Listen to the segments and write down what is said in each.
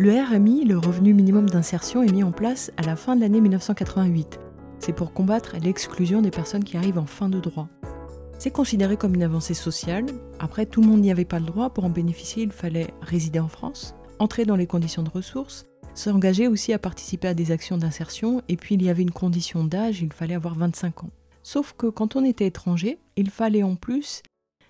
Le RMI, le revenu minimum d'insertion, est mis en place à la fin de l'année 1988. C'est pour combattre l'exclusion des personnes qui arrivent en fin de droit. C'est considéré comme une avancée sociale. Après, tout le monde n'y avait pas le droit. Pour en bénéficier, il fallait résider en France, entrer dans les conditions de ressources, s'engager aussi à participer à des actions d'insertion, et puis il y avait une condition d'âge, il fallait avoir 25 ans. Sauf que quand on était étranger, il fallait en plus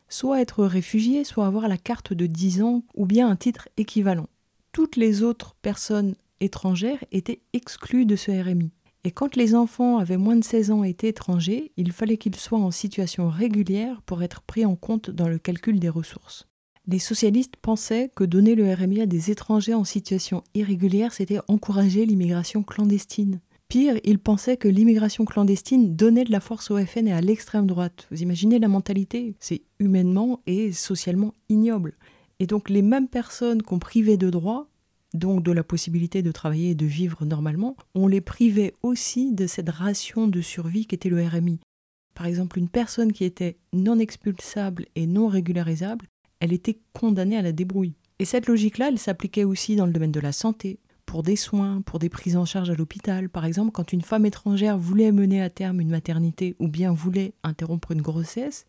soit être réfugié, soit avoir la carte de 10 ans ou bien un titre équivalent toutes les autres personnes étrangères étaient exclues de ce RMI. Et quand les enfants avaient moins de 16 ans et étaient étrangers, il fallait qu'ils soient en situation régulière pour être pris en compte dans le calcul des ressources. Les socialistes pensaient que donner le RMI à des étrangers en situation irrégulière, c'était encourager l'immigration clandestine. Pire, ils pensaient que l'immigration clandestine donnait de la force au FN et à l'extrême droite. Vous imaginez la mentalité? C'est humainement et socialement ignoble. Et donc les mêmes personnes qu'on privait de droits, donc de la possibilité de travailler et de vivre normalement, on les privait aussi de cette ration de survie qu'était le RMI. Par exemple, une personne qui était non expulsable et non régularisable, elle était condamnée à la débrouille. Et cette logique-là, elle s'appliquait aussi dans le domaine de la santé, pour des soins, pour des prises en charge à l'hôpital. Par exemple, quand une femme étrangère voulait mener à terme une maternité ou bien voulait interrompre une grossesse,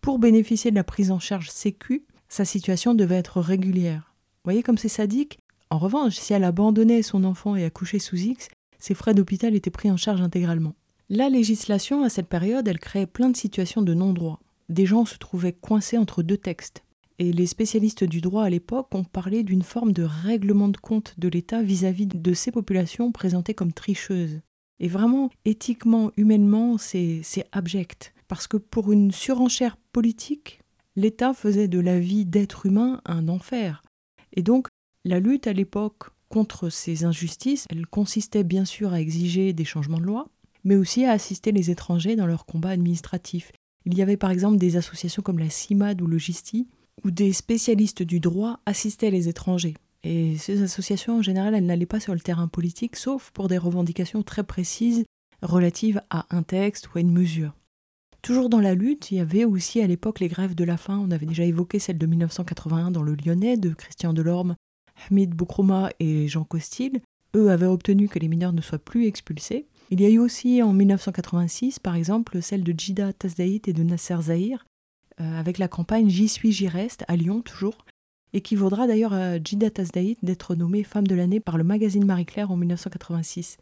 pour bénéficier de la prise en charge sécu, sa situation devait être régulière. Vous voyez comme c'est sadique? En revanche, si elle abandonnait son enfant et accouchait sous X, ses frais d'hôpital étaient pris en charge intégralement. La législation, à cette période, elle créait plein de situations de non-droit. Des gens se trouvaient coincés entre deux textes. Et les spécialistes du droit à l'époque ont parlé d'une forme de règlement de compte de l'État vis-à-vis de ces populations présentées comme tricheuses. Et vraiment, éthiquement, humainement, c'est abject. Parce que pour une surenchère politique, l'État faisait de la vie d'être humain un enfer. Et donc, la lutte à l'époque contre ces injustices, elle consistait bien sûr à exiger des changements de loi, mais aussi à assister les étrangers dans leurs combats administratifs. Il y avait par exemple des associations comme la CIMAD ou Logisti, où des spécialistes du droit assistaient les étrangers. Et ces associations, en général, elles n'allaient pas sur le terrain politique, sauf pour des revendications très précises relatives à un texte ou à une mesure. Toujours dans la lutte, il y avait aussi à l'époque les grèves de la faim. On avait déjà évoqué celle de 1981 dans le Lyonnais de Christian Delorme, Hamid Boukrouma et Jean Costil. Eux avaient obtenu que les mineurs ne soient plus expulsés. Il y a eu aussi en 1986, par exemple, celle de Jida Tazdaït et de Nasser Zahir, euh, avec la campagne J'y suis, j'y reste, à Lyon toujours, et qui vaudra d'ailleurs à Jida Tazdaït d'être nommée femme de l'année par le magazine Marie-Claire en 1986.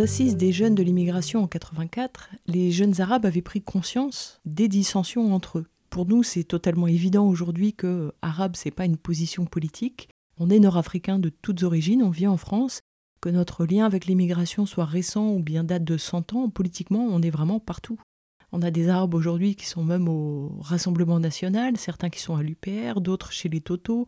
Assises des jeunes de l'immigration en 84, les jeunes arabes avaient pris conscience des dissensions entre eux. Pour nous, c'est totalement évident aujourd'hui que arabe, c'est pas une position politique. On est nord-africain de toutes origines, on vit en France. Que notre lien avec l'immigration soit récent ou bien date de 100 ans, politiquement, on est vraiment partout. On a des Arabes aujourd'hui qui sont même au Rassemblement national, certains qui sont à l'UPR, d'autres chez les Toto,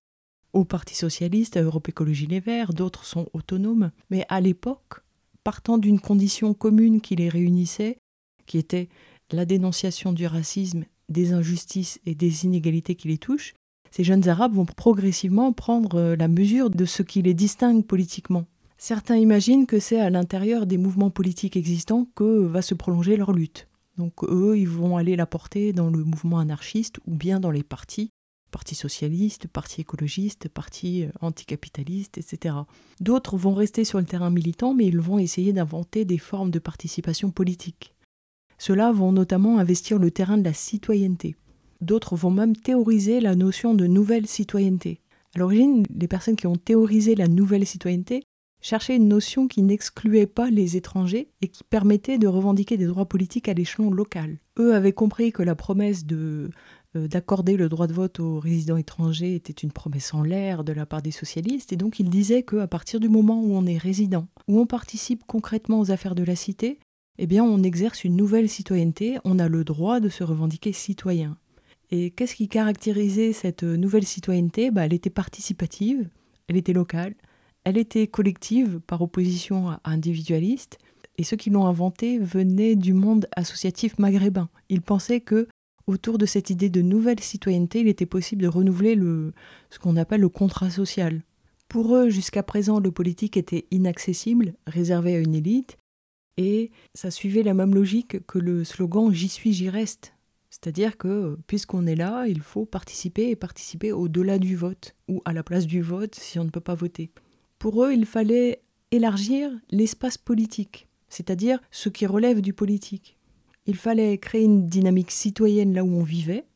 au Parti socialiste, à Europe Écologie Les Verts, d'autres sont autonomes. Mais à l'époque, partant d'une condition commune qui les réunissait, qui était la dénonciation du racisme, des injustices et des inégalités qui les touchent, ces jeunes Arabes vont progressivement prendre euh, la mesure de ce qui les distingue politiquement. Certains imaginent que c'est à l'intérieur des mouvements politiques existants que va se prolonger leur lutte. Donc eux, ils vont aller la porter dans le mouvement anarchiste ou bien dans les partis Parti socialiste, parti écologiste, parti euh, anticapitaliste, etc. D'autres vont rester sur le terrain militant, mais ils vont essayer d'inventer des formes de participation politique. Ceux-là vont notamment investir le terrain de la citoyenneté. D'autres vont même théoriser la notion de nouvelle citoyenneté. À l'origine, les personnes qui ont théorisé la nouvelle citoyenneté cherchaient une notion qui n'excluait pas les étrangers et qui permettait de revendiquer des droits politiques à l'échelon local. Eux avaient compris que la promesse de d'accorder le droit de vote aux résidents étrangers était une promesse en l'air de la part des socialistes, et donc il disait qu'à partir du moment où on est résident, où on participe concrètement aux affaires de la cité, eh bien on exerce une nouvelle citoyenneté, on a le droit de se revendiquer citoyen. Et qu'est-ce qui caractérisait cette nouvelle citoyenneté? Bah, Elle était participative, elle était locale, elle était collective par opposition à individualiste, et ceux qui l'ont inventée venaient du monde associatif maghrébin. Ils pensaient que autour de cette idée de nouvelle citoyenneté, il était possible de renouveler le, ce qu'on appelle le contrat social. Pour eux, jusqu'à présent, le politique était inaccessible, réservé à une élite, et ça suivait la même logique que le slogan J'y suis, j'y reste. C'est-à-dire que puisqu'on est là, il faut participer et participer au-delà du vote, ou à la place du vote si on ne peut pas voter. Pour eux, il fallait élargir l'espace politique, c'est-à-dire ce qui relève du politique. Il fallait créer une dynamique citoyenne là où on vivait,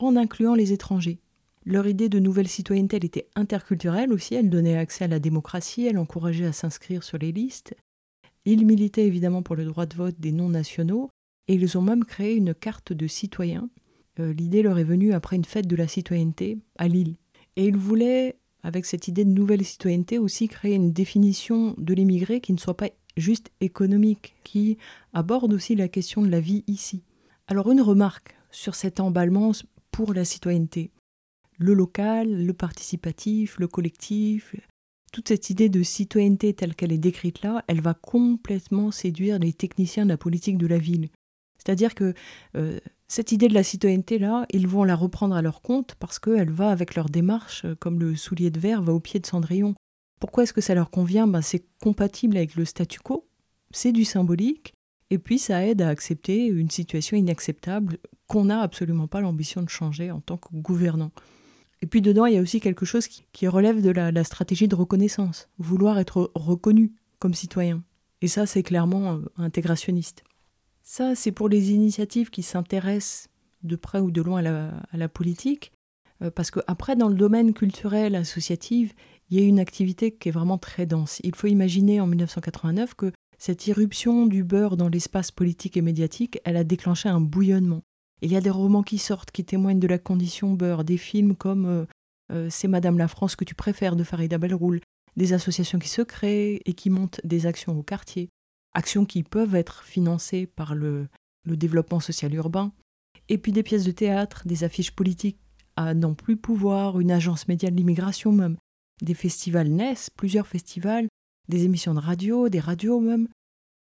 en incluant les étrangers. Leur idée de nouvelle citoyenneté, était interculturelle aussi, elle donnait accès à la démocratie, elle encourageait à s'inscrire sur les listes. Ils militaient évidemment pour le droit de vote des non-nationaux, et ils ont même créé une carte de citoyens. Euh, l'idée leur est venue après une fête de la citoyenneté à Lille. Et ils voulaient avec cette idée de nouvelle citoyenneté, aussi créer une définition de l'immigré qui ne soit pas juste économique, qui aborde aussi la question de la vie ici. Alors une remarque sur cet emballement pour la citoyenneté. Le local, le participatif, le collectif, toute cette idée de citoyenneté telle qu'elle est décrite là, elle va complètement séduire les techniciens de la politique de la ville. C'est-à-dire que euh, cette idée de la citoyenneté-là, ils vont la reprendre à leur compte parce qu'elle va avec leur démarche, euh, comme le soulier de verre va au pied de Cendrillon. Pourquoi est-ce que ça leur convient? Ben, C'est compatible avec le statu quo, c'est du symbolique, et puis ça aide à accepter une situation inacceptable qu'on n'a absolument pas l'ambition de changer en tant que gouvernant. Et puis dedans, il y a aussi quelque chose qui, relève de la, stratégie de reconnaissance, vouloir être reconnu comme citoyen. Et ça, c'est clairement euh, intégrationniste. Ça, c'est pour les initiatives qui s'intéressent de près ou de loin à la, politique, euh, parce qu'après, dans le domaine culturel, associatif, il y a une activité qui est vraiment très dense. Il faut imaginer en 1989 que cette irruption du beurre dans l'espace politique et médiatique, elle a déclenché un bouillonnement. Il y a des romans qui sortent qui témoignent de la condition beurre, des films comme euh, euh, C'est Madame la France que tu préfères de Farida Belroul, des associations qui se créent et qui montent des actions au quartier actions qui peuvent être financées par le, développement social urbain, et puis des pièces de théâtre, des affiches politiques à n'en plus pouvoir, une agence média de l'immigration même. Des festivals naissent, plusieurs festivals, des émissions de radio, des radios même.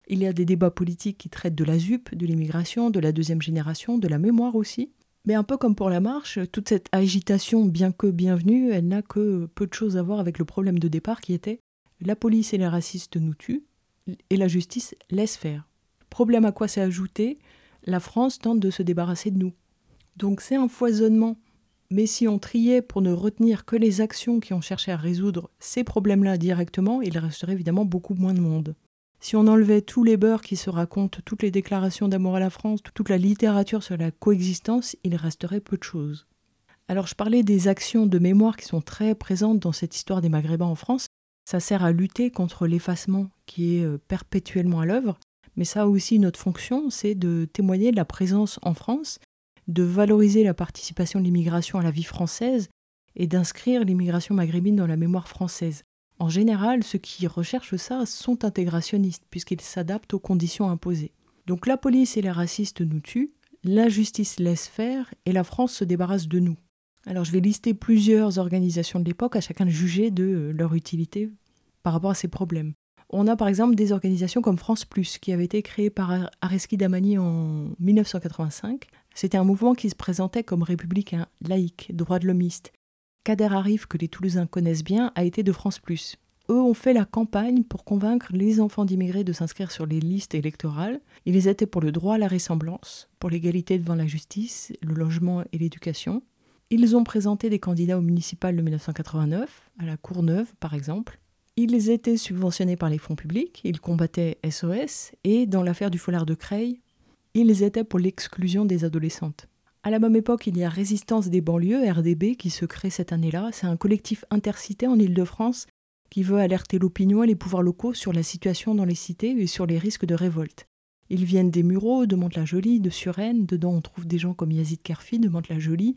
Il y a des débats politiques qui traitent de la ZUP, de l'immigration, de la deuxième génération, de la mémoire aussi. Mais un peu comme pour la marche, toute cette agitation, bien que bienvenue, elle n'a que peu de choses à voir avec le problème de départ qui était la police et les racistes nous tuent, et la justice laisse faire. Problème à quoi s'est ajouté La France tente de se débarrasser de nous. Donc c'est un foisonnement. Mais si on triait pour ne retenir que les actions qui ont cherché à résoudre ces problèmes-là directement, il resterait évidemment beaucoup moins de monde. Si on enlevait tous les beurs qui se racontent, toutes les déclarations d'amour à la France, toute la littérature sur la coexistence, il resterait peu de choses. Alors je parlais des actions de mémoire qui sont très présentes dans cette histoire des Maghrébins en France, ça sert à lutter contre l'effacement qui est euh, perpétuellement à l'œuvre, mais ça a aussi une autre fonction, c'est de témoigner de la présence en France, de valoriser la participation de l'immigration à la vie française et d'inscrire l'immigration maghrébine dans la mémoire française. En général, ceux qui recherchent ça sont intégrationnistes, puisqu'ils s'adaptent aux conditions imposées. Donc la police et les racistes nous tuent, la justice laisse faire et la France se débarrasse de nous. Alors je vais lister plusieurs organisations de l'époque, à chacun de juger de euh, leur utilité par rapport à ces problèmes. On a par exemple des organisations comme France Plus, qui avait été créée par Areski Damani en 1985. C'était un mouvement qui se présentait comme républicain, laïque, droit de l'homiste. Kader Arif, que les Toulousains connaissent bien, a été de France Plus. Eux ont fait la campagne pour convaincre les enfants d'immigrés de s'inscrire sur les listes électorales. Ils étaient pour le droit à la ressemblance, pour l'égalité devant la justice, le logement et l'éducation. Ils ont présenté des candidats au municipal de 1989, à la Courneuve par exemple. Ils étaient subventionnés par les fonds publics, ils combattaient SOS, et dans l'affaire du foulard de Creil, ils étaient pour l'exclusion des adolescentes. À la même époque, il y a Résistance des banlieues, RDB, qui se crée cette année-là. C'est un collectif intercité en Ile-de-France qui veut alerter l'opinion et les pouvoirs locaux sur la situation dans les cités et sur les risques de révolte. Ils viennent des Mureaux, de Mantes-la-Jolie, de Suresnes. Dedans, on trouve des gens comme Yazid Kerfi de Mantes-la-Jolie,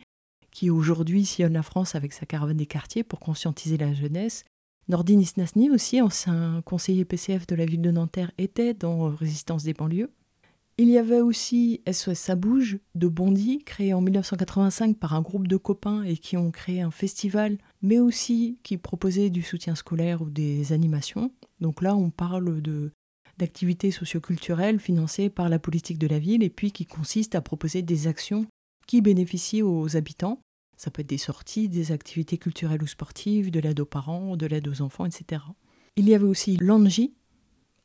qui aujourd'hui sillonne la France avec sa caravane des quartiers pour conscientiser la jeunesse. Nordine Isnasni aussi, ancien conseiller PCF de la ville de Nanterre, était dans Résistance des banlieues. Il y avait aussi SOS Ça bouge de Bondy, créé en 1985 par un groupe de copains et qui ont créé un festival, mais aussi qui proposait du soutien scolaire ou des animations. Donc là, on parle de d'activités socioculturelles financées par la politique de la ville et puis qui consistent à proposer des actions qui bénéficient aux habitants. Ça peut être des sorties, des activités culturelles ou sportives, de l'aide aux parents, de l'aide aux enfants, etc. Il y avait aussi l'ANGI,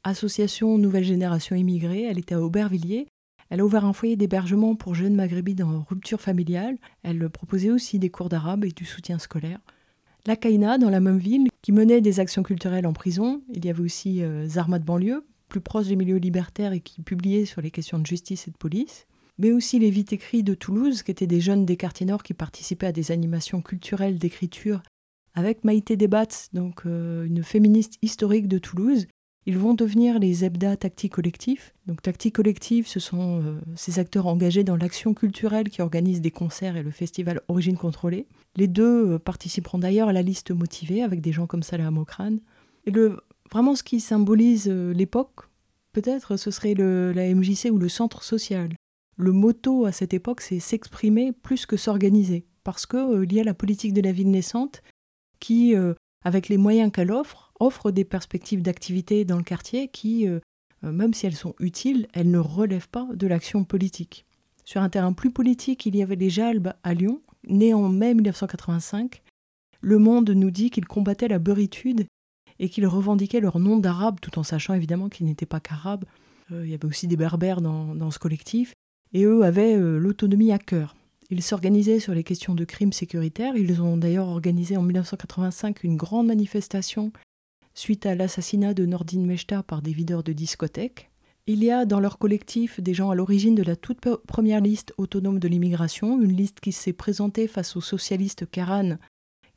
Association Nouvelle Génération Immigrée. Elle était à Aubervilliers. Elle a ouvert un foyer d'hébergement pour jeunes maghrébins en rupture familiale. Elle proposait aussi des cours d'arabe et du soutien scolaire. La Kaina, dans la même ville, qui menait des actions culturelles en prison. Il y avait aussi euh, Zarma de banlieue, plus proche des milieux libertaires et qui publiait sur les questions de justice et de police. Mais aussi les Vite écrits de Toulouse, qui étaient des jeunes des quartiers nord qui participaient à des animations culturelles d'écriture avec Maïté Debat, donc euh, une féministe historique de Toulouse, ils vont devenir les EBDA Tactique Collectif. Donc Tactique Collectif, ce sont euh, ces acteurs engagés dans l'action culturelle qui organisent des concerts et le festival Origine Contrôlée. Les deux euh, participeront d'ailleurs à la liste motivée avec des gens comme Salah Mokran. Et le, vraiment ce qui symbolise euh, l'époque, peut-être ce serait la MJC ou le centre social. Le motto à cette époque, c'est s'exprimer plus que s'organiser. Parce qu'il y a la politique de la ville naissante qui, avec les moyens qu'elle offre, offre des perspectives d'activité dans le quartier qui, euh, euh, même si elles sont utiles, elles ne relèvent pas de l'action politique. Sur un terrain plus politique, il y avait les Jalbes à Lyon, nés en mai 1985. Le Monde nous dit qu'ils combattaient la beurritude et qu'ils revendiquaient leur nom d'arabe, tout en sachant évidemment qu'ils n'étaient pas qu'arabes. Euh, il y avait aussi des berbères dans, dans ce collectif, et eux avaient l'autonomie à cœur. Ils s'organisaient sur les questions de crimes sécuritaires. Ils ont d'ailleurs organisé en 1985 une grande manifestation suite à l'assassinat de Nordine Mechta par des videurs de discothèques. Il y a dans leur collectif des gens à l'origine de la toute première liste autonome de l'immigration, une liste qui s'est présentée face au socialiste Karan,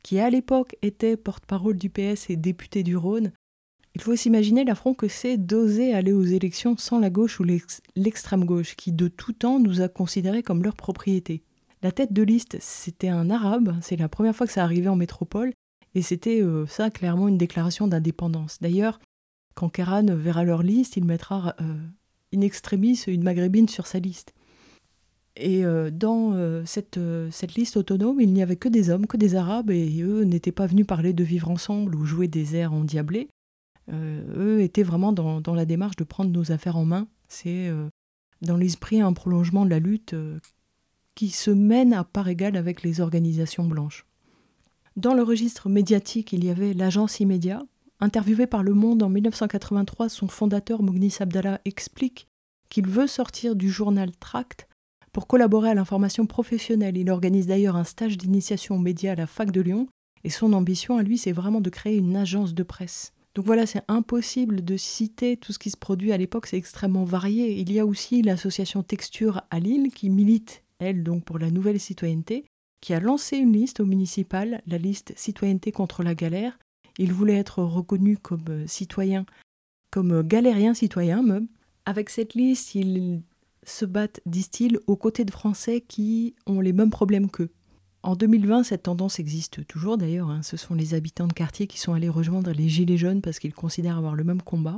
qui à l'époque était porte-parole du PS et député du Rhône. Il faut s'imaginer l'affront que c'est d'oser aller aux élections sans la gauche ou l'extrême gauche, qui de tout temps nous a considérés comme leur propriété. La tête de liste, c'était un arabe, c'est la première fois que ça arrivait en métropole, et c'était euh, ça, clairement, une déclaration d'indépendance. D'ailleurs, quand Kéran verra leur liste, il mettra euh, in extremis une maghrébine sur sa liste. Et euh, dans cette, cette liste autonome, il n'y avait que des hommes, que des arabes, et eux n'étaient pas venus parler de vivre ensemble ou jouer des airs endiablés. eux étaient vraiment dans, dans, la démarche de prendre nos affaires en main. C'est dans l'esprit un prolongement de la lutte qui se mène à part égale avec les organisations blanches. Dans le registre médiatique, il y avait l'agence Immédiat. Interviewé par Le Monde en 1983, son fondateur Mougnis Abdallah explique qu'il veut sortir du journal Tract pour collaborer à l'information professionnelle. Il organise d'ailleurs un stage d'initiation aux médias à la fac de Lyon et son ambition à lui, c'est vraiment de créer une agence de presse. Donc voilà, c'est impossible de citer tout ce qui se produit à l'époque, c'est extrêmement varié. Il y a aussi l'association Texture à Lille qui milite, elle, donc pour la nouvelle citoyenneté, qui a lancé une liste au municipal, la liste Citoyenneté contre la galère. Il voulait être reconnu comme euh, citoyen, comme euh, galérien citoyen. Avec cette liste, ils se battent, disent-ils, aux côtés de Français qui ont les mêmes problèmes qu'eux. En 2020, cette tendance existe toujours d'ailleurs. Hein. Ce sont les habitants de quartier qui sont allés rejoindre les Gilets jaunes parce qu'ils considèrent avoir le même combat.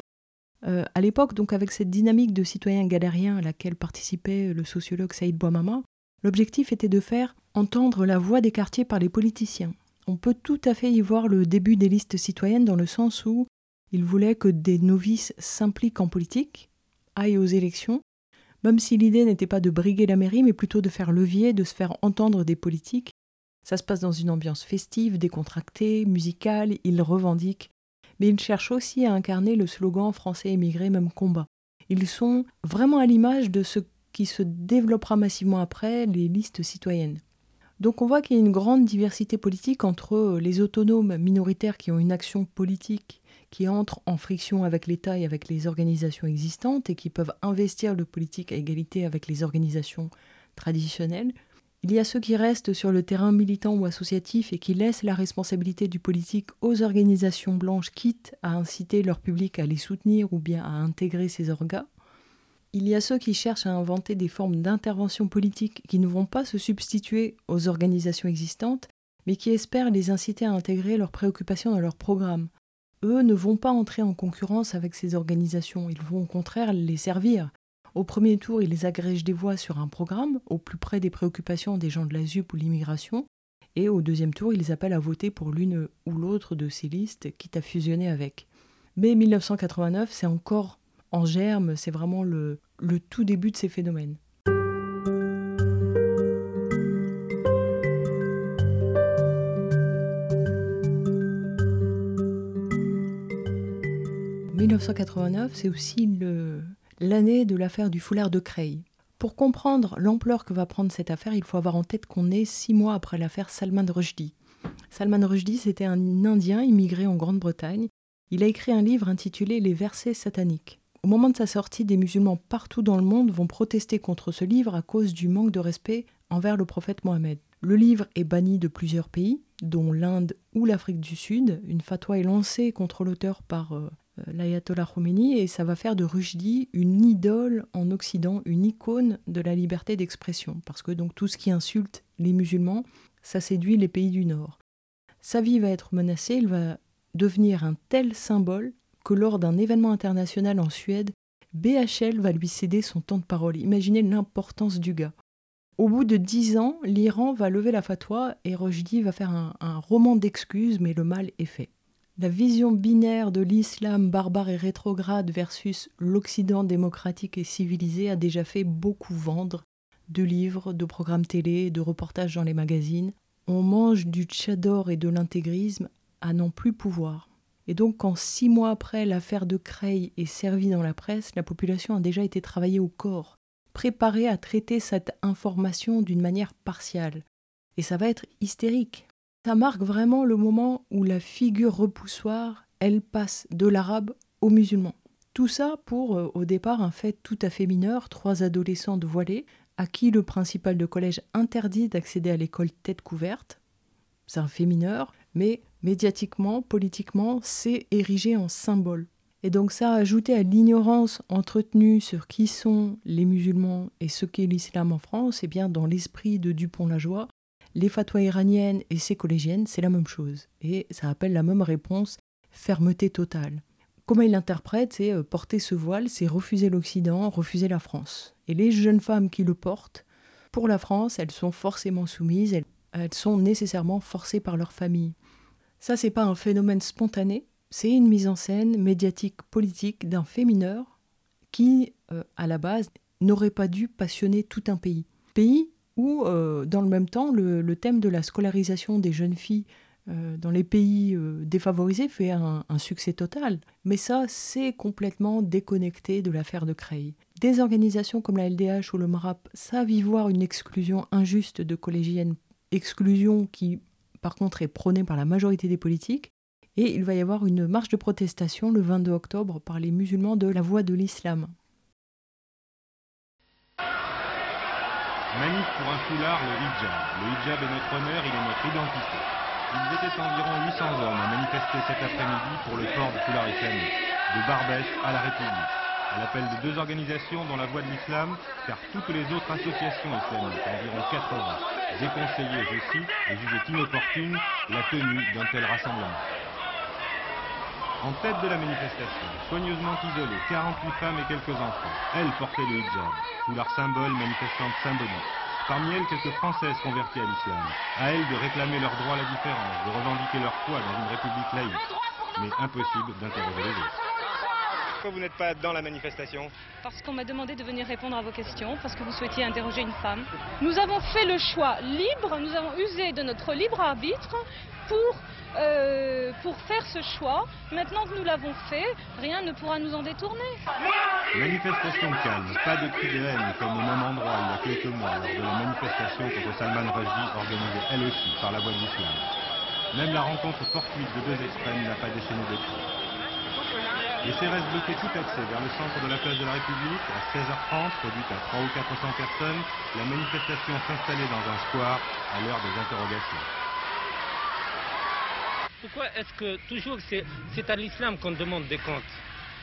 Euh, à l'époque, donc avec cette dynamique de citoyens galériens à laquelle participait le sociologue Saïd Bouamama, L'objectif était de faire entendre la voix des quartiers par les politiciens. On peut tout à fait y voir le début des listes citoyennes dans le sens où ils voulaient que des novices s'impliquent en politique, aillent aux élections, même si l'idée n'était pas de briguer la mairie, mais plutôt de faire levier, de se faire entendre des politiques. Ça se passe dans une ambiance festive, décontractée, musicale, ils revendiquent, mais ils cherchent aussi à incarner le slogan français émigré même combat. Ils sont vraiment à l'image de ce qui se développera massivement après, les listes citoyennes. Donc on voit qu'il y a une grande diversité politique entre les autonomes minoritaires qui ont une action politique qui entre en friction avec l'État et avec les organisations existantes et qui peuvent investir le politique à égalité avec les organisations traditionnelles. Il y a ceux qui restent sur le terrain militant ou associatif et qui laissent la responsabilité du politique aux organisations blanches, quitte à inciter leur public à les soutenir ou bien à intégrer ces orgas. Il y a ceux qui cherchent à inventer des formes d'intervention politique qui ne vont pas se substituer aux organisations existantes, mais qui espèrent les inciter à intégrer leurs préoccupations dans leur programme. Eux ne vont pas entrer en concurrence avec ces organisations, ils vont au contraire les servir. Au premier tour, ils agrègent des voix sur un programme, au plus près des préoccupations des gens de la ZUP ou l'immigration, et au deuxième tour, ils appellent à voter pour l'une ou l'autre de ces listes, quitte à fusionner avec. Mais 1989, c'est encore en germe, c'est vraiment le, le tout début de ces phénomènes. « 1989, c'est aussi l'année de l'affaire du foulard de Creil. Pour comprendre l'ampleur que va prendre cette affaire, il faut avoir en tête qu'on est six mois après l'affaire Salman Rushdie. Salman Rushdie, c'était un Indien immigré en Grande-Bretagne. Il a écrit un livre intitulé Les versets sataniques. Au moment de sa sortie, des musulmans partout dans le monde vont protester contre ce livre à cause du manque de respect envers le prophète Mohammed. Le livre est banni de plusieurs pays, dont l'Inde ou l'Afrique du Sud. Une fatwa est lancée contre l'auteur par euh, euh, l'ayatollah Khomeini et ça va faire de Rushdie une idole en Occident, une icône de la liberté d'expression parce que donc tout ce qui insulte les musulmans, ça séduit les pays du Nord. Sa vie va être menacée, il va devenir un tel symbole que lors d'un événement international en Suède, BHL va lui céder son temps de parole. Imaginez l'importance du gars. Au bout de dix ans, l'Iran va lever la fatwa et Rushdie va faire un, un roman d'excuses, mais le mal est fait. La vision binaire de l'islam barbare et rétrograde versus l'Occident démocratique et civilisé a déjà fait beaucoup vendre de livres, de programmes télé, de reportages dans les magazines. On mange du tchador et de l'intégrisme à n'en plus pouvoir. Et donc, quand six mois après l'affaire de Creil est servie dans la presse, la population a déjà été travaillée au corps, préparée à traiter cette information d'une manière partiale. Et ça va être hystérique. Ça marque vraiment le moment où la figure repoussoire, elle passe de l'arabe au musulman. Tout ça pour, euh, au départ, un fait tout à fait mineur, trois adolescentes voilées, à qui le principal de collège interdit d'accéder à l'école tête couverte. C'est un fait mineur, mais médiatiquement, politiquement, c'est érigé en symbole. Et donc ça, ajouté à l'ignorance entretenue sur qui sont les musulmans et ce qu'est l'islam en France, et eh bien dans l'esprit de Dupont-Lajoie, les fatwas iraniennes et ses collégiennes, c'est la même chose. Et ça appelle la même réponse, fermeté totale. Comment il l'interprète, c'est euh, porter ce voile, c'est refuser l'Occident, refuser la France. Et les jeunes femmes qui le portent, pour la France, elles sont forcément soumises, elles, elles sont nécessairement forcées par leur famille. Ça, c'est pas un phénomène spontané, c'est une mise en scène médiatique politique d'un fait mineur qui, euh, à la base, n'aurait pas dû passionner tout un pays. Pays où, euh, dans le même temps, le, thème de la scolarisation des jeunes filles euh, dans les pays défavorisés fait un, succès total. Mais ça, c'est complètement déconnecté de l'affaire de Creil. Des organisations comme la LDH ou le MRAP savent y voir une exclusion injuste de collégiennes, exclusion qui, par contre, est prônée par la majorité des politiques. Et il va y avoir une marche de protestation le 22 octobre par les musulmans de la Voie de l'Islam. Manif pour un foulard, le hijab. Le hijab est notre honneur, il est notre identité. Ils étaient environ 800 hommes à manifester cet après-midi pour le port du foulard islamique, de Barbès à la République, à l'appel de deux organisations dont la voix de l'islam, car toutes les autres associations islamiques, environ 80, déconseillaient, je cite, et jugeaient inopportune la tenue d'un tel rassemblement. En tête de la manifestation, soigneusement isolées, 48 femmes et quelques enfants. Elles portaient le hijab, leur symbole manifestante symbolique. Parmi elles, quelques Françaises converties à l'islam. À elles de réclamer leur droit à la différence, de revendiquer leur foi dans une république laïque. Mais impossible d'interroger les autres. Pourquoi vous n'êtes pas dans la manifestation Parce qu'on m'a demandé de venir répondre à vos questions, parce que vous souhaitiez interroger une femme. Nous avons fait le choix libre, nous avons usé de notre libre arbitre pour euh, pour faire ce choix. Maintenant que nous l'avons fait, rien ne pourra nous en détourner. Manifestation calme, pas de cris de haine comme au même endroit il y a quelques mois lors de la manifestation contre Salman Rushdie organisée elle aussi par la Voix de l'Islam. Même la rencontre fortuite de deux extrêmes n'a pas déchaîné de cris. Les CRS bloquaient tout accès vers le centre de la place de la République. À 16h30, produite à 300 ou 400 personnes, la manifestation s'installait dans un square à l'heure des interrogations. Pourquoi est-ce que toujours c'est à l'islam qu'on demande des comptes?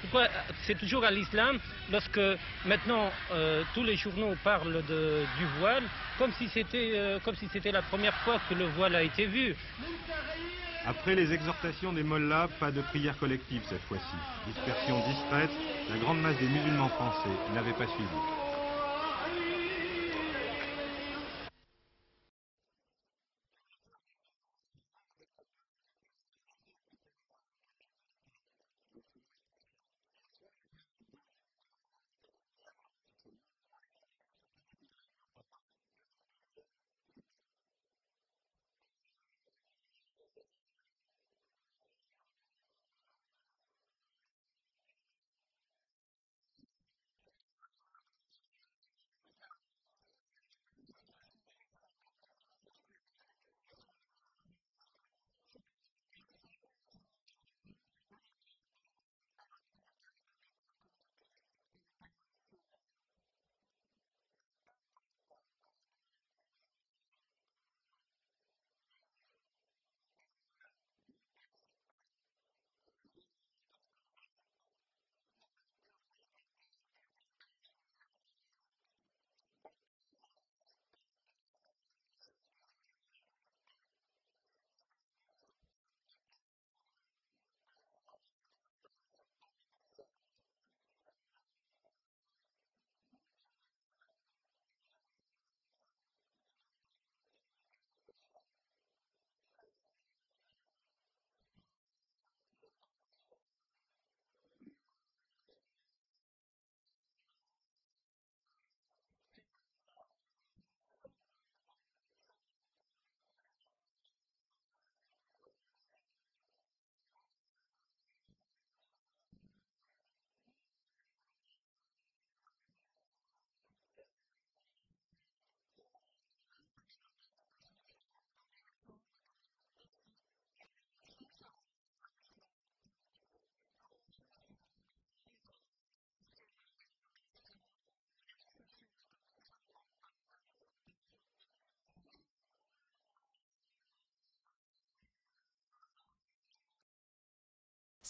Pourquoi c'est toujours à l'islam lorsque maintenant euh, tous les journaux parlent de, du voile comme si c'était euh, comme si c'était la première fois que le voile a été vu? Après les exhortations des mollahs, pas de prière collective cette fois-ci. Dispersion discrète, la grande masse des musulmans français n'avait pas suivi.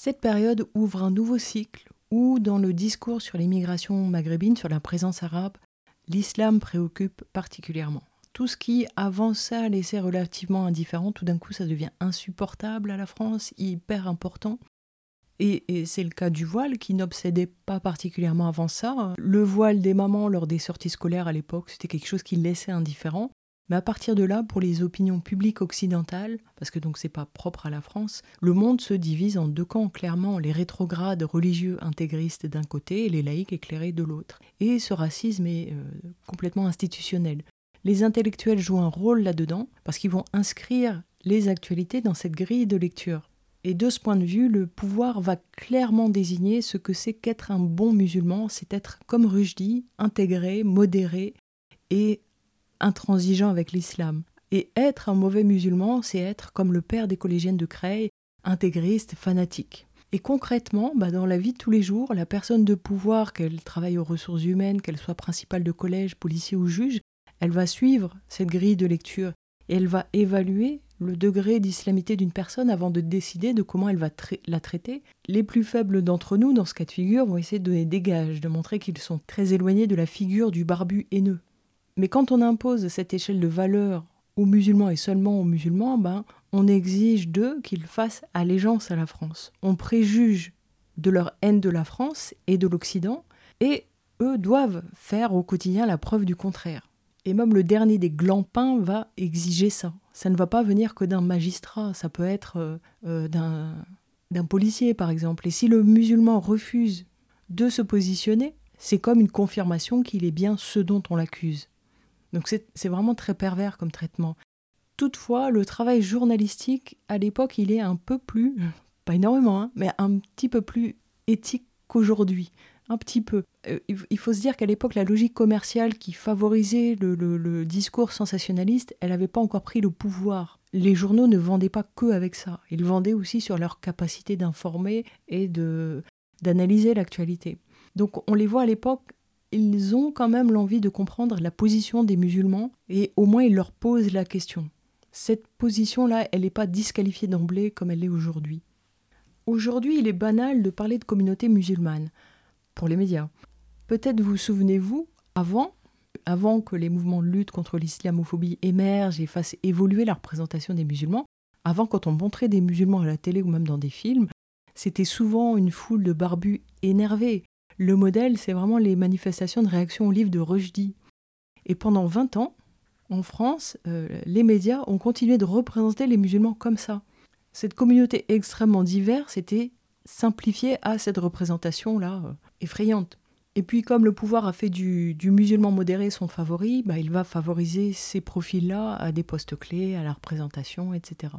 Cette période ouvre un nouveau cycle où, dans le discours sur l'immigration maghrébine, sur la présence arabe, l'islam préoccupe particulièrement. Tout ce qui, avant ça, laissait relativement indifférent, tout d'un coup, ça devient insupportable à la France, hyper important. Et, et c'est le cas du voile qui n'obsédait pas particulièrement avant ça. Le voile des mamans lors des sorties scolaires à l'époque, c'était quelque chose qui laissait indifférent. Mais à partir de là, pour les opinions publiques occidentales, parce que donc c'est pas propre à la France, le monde se divise en deux camps clairement, les rétrogrades religieux intégristes d'un côté et les laïcs éclairés de l'autre. Et ce racisme est euh, complètement institutionnel. Les intellectuels jouent un rôle là-dedans parce qu'ils vont inscrire les actualités dans cette grille de lecture. Et de ce point de vue, le pouvoir va clairement désigner ce que c'est qu'être un bon musulman, c'est être, comme Rushdie, intégré, modéré et intransigeant avec l'islam. Et être un mauvais musulman, c'est être comme le père des collégiennes de Creil, intégriste, fanatique. Et concrètement, bah, dans la vie de tous les jours, la personne de pouvoir, qu'elle travaille aux ressources humaines, qu'elle soit principale de collège, policier ou juge, elle va suivre cette grille de lecture et elle va évaluer le degré d'islamité d'une personne avant de décider de comment elle va la traiter. Les plus faibles d'entre nous, dans ce cas de figure, vont essayer de donner des gages, de montrer qu'ils sont très éloignés de la figure du barbu haineux. Mais quand on impose cette échelle de valeur aux musulmans et seulement aux musulmans, ben, on exige d'eux qu'ils fassent allégeance à la France. On préjuge de leur haine de la France et de l'Occident, et eux doivent faire au quotidien la preuve du contraire. Et même le dernier des glampins va exiger ça. Ça ne va pas venir que d'un magistrat, ça peut être euh, euh, d'un policier par exemple. Et si le musulman refuse de se positionner, c'est comme une confirmation qu'il est bien ce dont on l'accuse. Donc c'est vraiment très pervers comme traitement. Toutefois, le travail journalistique, à l'époque, il est un peu plus, pas énormément, hein, mais un petit peu plus éthique qu'aujourd'hui. Un petit peu. Euh, il faut se dire qu'à l'époque, la logique commerciale qui favorisait le, discours sensationnaliste, elle n'avait pas encore pris le pouvoir. Les journaux ne vendaient pas que avec ça. Ils vendaient aussi sur leur capacité d'informer et d'analyser l'actualité. Donc on les voit à l'époque ils ont quand même l'envie de comprendre la position des musulmans et au moins ils leur posent la question. Cette position-là, elle n'est pas disqualifiée d'emblée comme elle l'est aujourd'hui. Aujourd'hui, il est banal de parler de communauté musulmane pour les médias. Peut-être vous souvenez-vous, avant, avant que les mouvements de lutte contre l'islamophobie émergent et fassent évoluer la représentation des musulmans, avant quand on montrait des musulmans à la télé ou même dans des films, c'était souvent une foule de barbus énervés. Le modèle, c'est vraiment les manifestations de réaction au livre de Rushdie. Et pendant 20 ans, en France, euh, les médias ont continué de représenter les musulmans comme ça. Cette communauté extrêmement diverse était simplifiée à cette représentation-là euh, effrayante. Et puis comme le pouvoir a fait du, musulman modéré son favori, bah, il va favoriser ces profils-là à des postes clés, à la représentation, etc.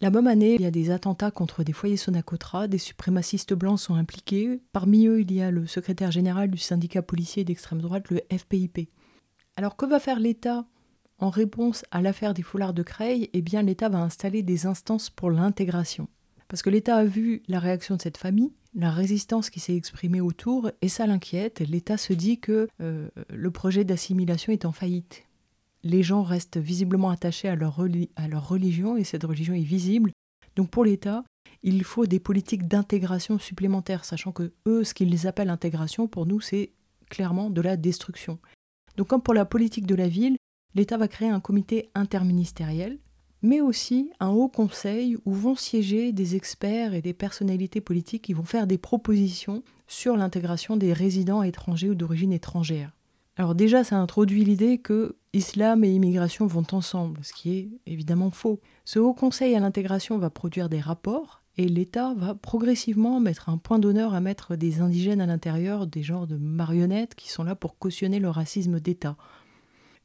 La même année, il y a des attentats contre des foyers Sonacotra, des suprémacistes blancs sont impliqués. Parmi eux, il y a le secrétaire général du syndicat policier d'extrême droite, le FPIP. Alors que va faire l'État en réponse à l'affaire des foulards de Creil? Eh bien, l'État va installer des instances pour l'intégration. Parce que l'État a vu la réaction de cette famille, la résistance qui s'est exprimée autour, et ça l'inquiète. L'État se dit que euh, le projet d'assimilation est en faillite. Les gens restent visiblement attachés à leur, religion, et cette religion est visible. Donc pour l'État, il faut des politiques d'intégration supplémentaires, sachant que eux, ce qu'ils appellent intégration, pour nous, c'est clairement de la destruction. Donc comme pour la politique de la ville, l'État va créer un comité interministériel, mais aussi un haut conseil où vont siéger des experts et des personnalités politiques qui vont faire des propositions sur l'intégration des résidents étrangers ou d'origine étrangère. Alors déjà, ça introduit l'idée que islam et immigration vont ensemble, ce qui est évidemment faux. Ce haut conseil à l'intégration va produire des rapports et l'État va progressivement mettre un point d'honneur à mettre des indigènes à l'intérieur, des genres de marionnettes qui sont là pour cautionner le racisme d'État.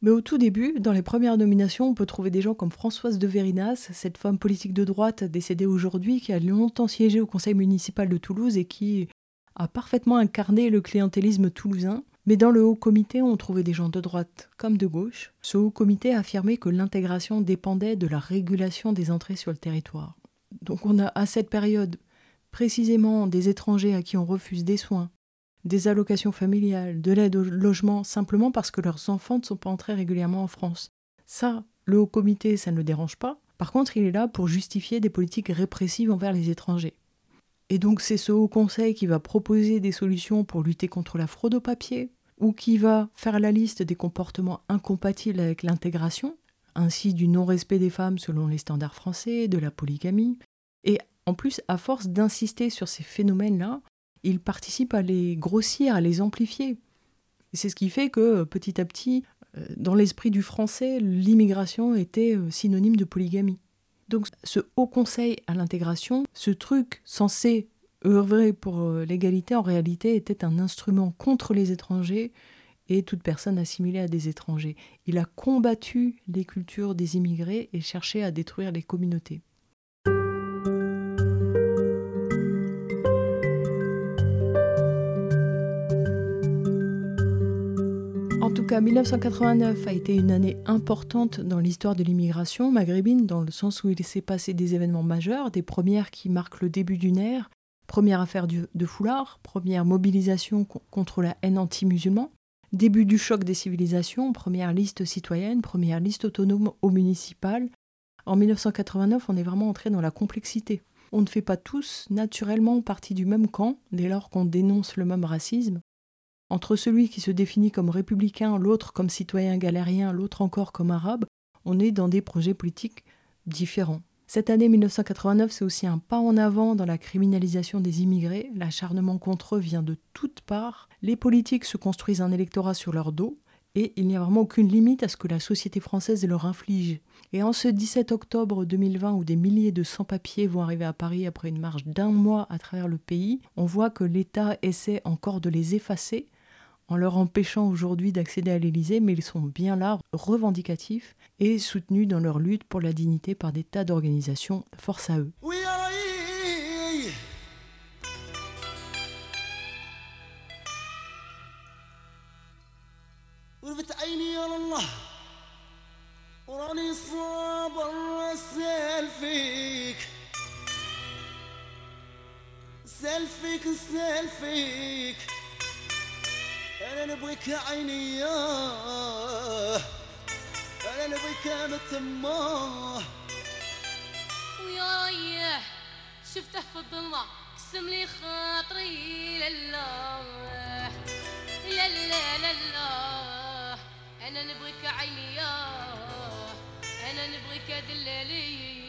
Mais au tout début, dans les premières nominations, on peut trouver des gens comme Françoise de Vérinas, cette femme politique de droite décédée aujourd'hui, qui a longtemps siégé au conseil municipal de Toulouse et qui a parfaitement incarné le clientélisme toulousain. Mais dans le haut comité, on trouvait des gens de droite comme de gauche. Ce haut comité affirmait que l'intégration dépendait de la régulation des entrées sur le territoire. Donc on a à cette période précisément des étrangers à qui on refuse des soins, des allocations familiales, de l'aide au logement, simplement parce que leurs enfants ne sont pas entrés régulièrement en France. Ça, le haut comité, ça ne le dérange pas. Par contre, il est là pour justifier des politiques répressives envers les étrangers. Et donc c'est ce haut conseil qui va proposer des solutions pour lutter contre la fraude au papier, ou qui va faire la liste des comportements incompatibles avec l'intégration, ainsi du non-respect des femmes selon les standards français, de la polygamie. Et en plus, à force d'insister sur ces phénomènes-là, il participe à les grossir, à les amplifier. C'est ce qui fait que petit à petit, euh, dans l'esprit du français, l'immigration était euh, synonyme de polygamie. Donc ce haut conseil à l'intégration, ce truc censé œuvrer pour euh, l'égalité, en réalité était un instrument contre les étrangers et toute personne assimilée à des étrangers. Il a combattu les cultures des immigrés et cherché à détruire les communautés. En tout cas, 1989 a été une année importante dans l'histoire de l'immigration maghrébine, dans le sens où il s'est passé des événements majeurs, des premières qui marquent le début d'une ère, première affaire de foulard, première mobilisation contre la haine anti-musulman, Début du choc des civilisations, première liste citoyenne, première liste autonome au municipal. En 1989, on est vraiment entré dans la complexité. On ne fait pas tous naturellement partie du même camp dès lors qu'on dénonce le même racisme. Entre celui qui se définit comme républicain, l'autre comme citoyen galérien, l'autre encore comme arabe, on est dans des projets politiques différents. Cette année 1989, c'est aussi un pas en avant dans la criminalisation des immigrés. L'acharnement contre eux vient de toutes parts. Les politiques se construisent un électorat sur leur dos et il n'y a vraiment aucune limite à ce que la société française leur inflige. Et en ce 17 octobre 2020 où des milliers de sans-papiers vont arriver à Paris après une marche d'un mois à travers le pays, on voit que l'État essaie encore de les effacer en leur empêchant aujourd'hui d'accéder à l'Élysée, mais ils sont bien là, revendicatifs et soutenus dans leur lutte pour la dignité par des tas d'organisations. Force à eux. أنا نبغيك يا عيني أنا نبغيك يا متماه ويا ريح شفته في الظلمه قسم لي خاطري لله لا. لله لا لا أنا نبغيك عيني ياه أنا نبغيك دلالي.